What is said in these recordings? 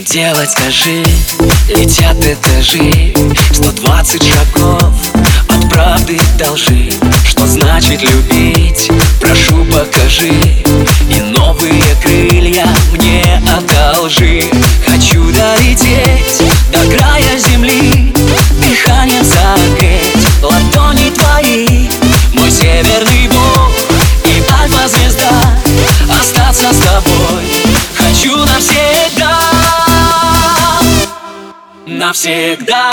сделать, скажи? Летят этажи 120 шагов От правды до лжи. Что значит любить? Прошу, покажи. И новые крылья мне Навсегда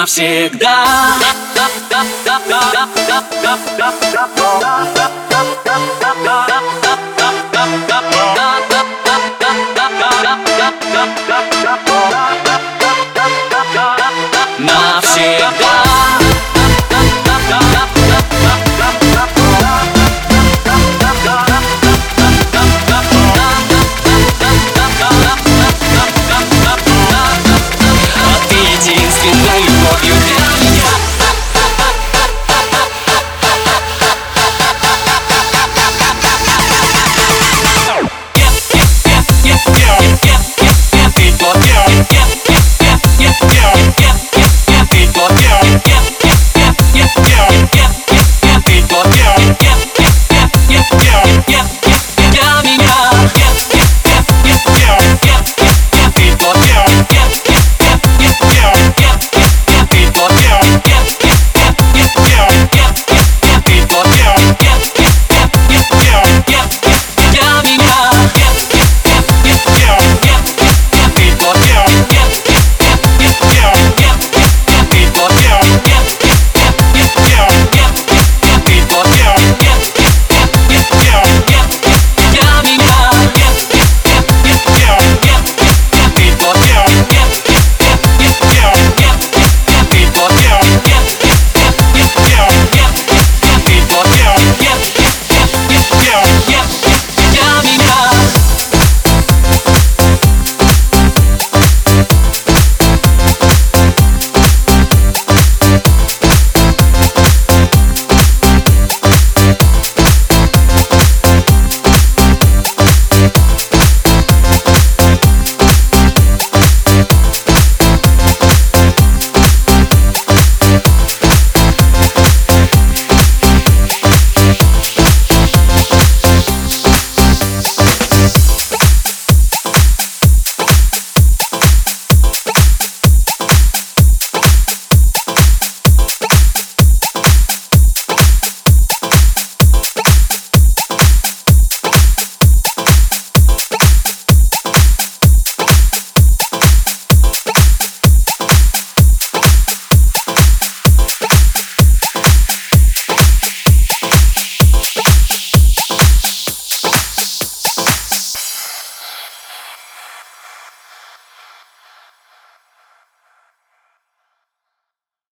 Навсегда